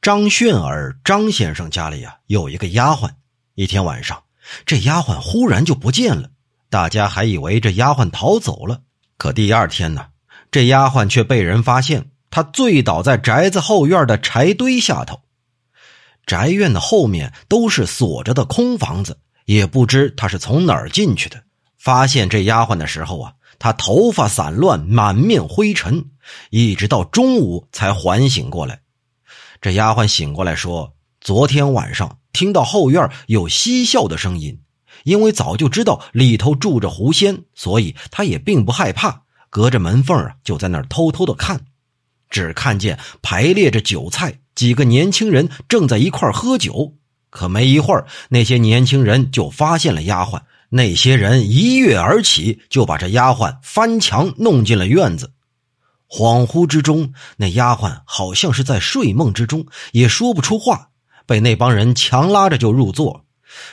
张炫儿张先生家里呀有一个丫鬟，一天晚上，这丫鬟忽然就不见了，大家还以为这丫鬟逃走了。可第二天呢，这丫鬟却被人发现，她醉倒在宅子后院的柴堆下头。宅院的后面都是锁着的空房子，也不知她是从哪儿进去的。发现这丫鬟的时候啊，她头发散乱，满面灰尘，一直到中午才缓醒过来。这丫鬟醒过来说：“昨天晚上听到后院有嬉笑的声音，因为早就知道里头住着狐仙，所以她也并不害怕，隔着门缝啊就在那儿偷偷的看。只看见排列着酒菜，几个年轻人正在一块喝酒。可没一会儿，那些年轻人就发现了丫鬟，那些人一跃而起，就把这丫鬟翻墙弄进了院子。”恍惚之中，那丫鬟好像是在睡梦之中，也说不出话，被那帮人强拉着就入座。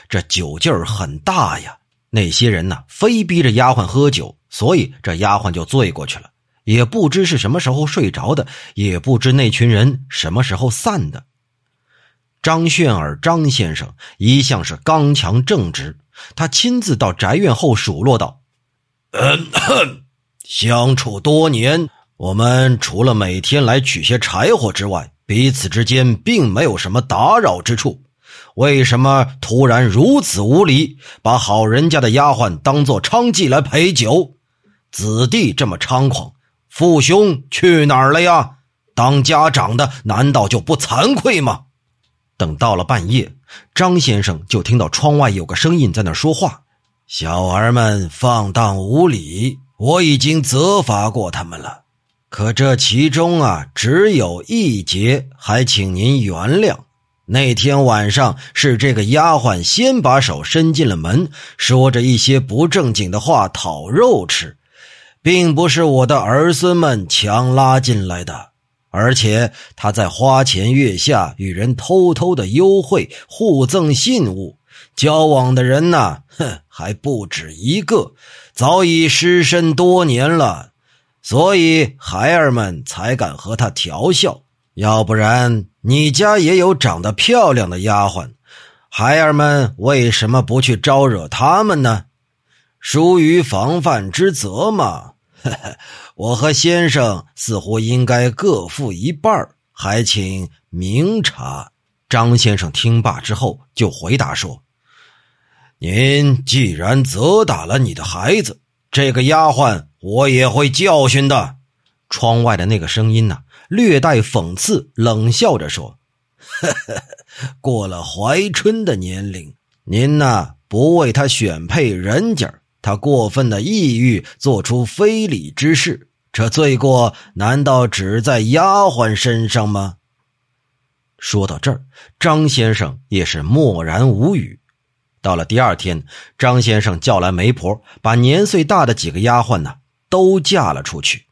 这酒劲儿很大呀，那些人呢，非逼着丫鬟喝酒，所以这丫鬟就醉过去了。也不知是什么时候睡着的，也不知那群人什么时候散的。张炫儿张先生一向是刚强正直，他亲自到宅院后数落道：“嗯哼，相处多年。”我们除了每天来取些柴火之外，彼此之间并没有什么打扰之处。为什么突然如此无礼，把好人家的丫鬟当做娼妓来陪酒？子弟这么猖狂，父兄去哪儿了呀？当家长的难道就不惭愧吗？等到了半夜，张先生就听到窗外有个声音在那说话：“小儿们放荡无礼，我已经责罚过他们了。”可这其中啊，只有一节，还请您原谅。那天晚上是这个丫鬟先把手伸进了门，说着一些不正经的话讨肉吃，并不是我的儿孙们强拉进来的。而且他在花前月下与人偷偷的幽会，互赠信物，交往的人呢，哼，还不止一个，早已失身多年了。所以孩儿们才敢和他调笑，要不然你家也有长得漂亮的丫鬟，孩儿们为什么不去招惹他们呢？疏于防范之责嘛。我和先生似乎应该各负一半还请明察。张先生听罢之后就回答说：“您既然责打了你的孩子，这个丫鬟。”我也会教训的。窗外的那个声音呢，略带讽刺，冷笑着说：“呵 呵过了怀春的年龄，您呢不为他选配人家，他过分的抑郁，做出非礼之事，这罪过难道只在丫鬟身上吗？”说到这儿，张先生也是默然无语。到了第二天，张先生叫来媒婆，把年岁大的几个丫鬟呢。都嫁了出去。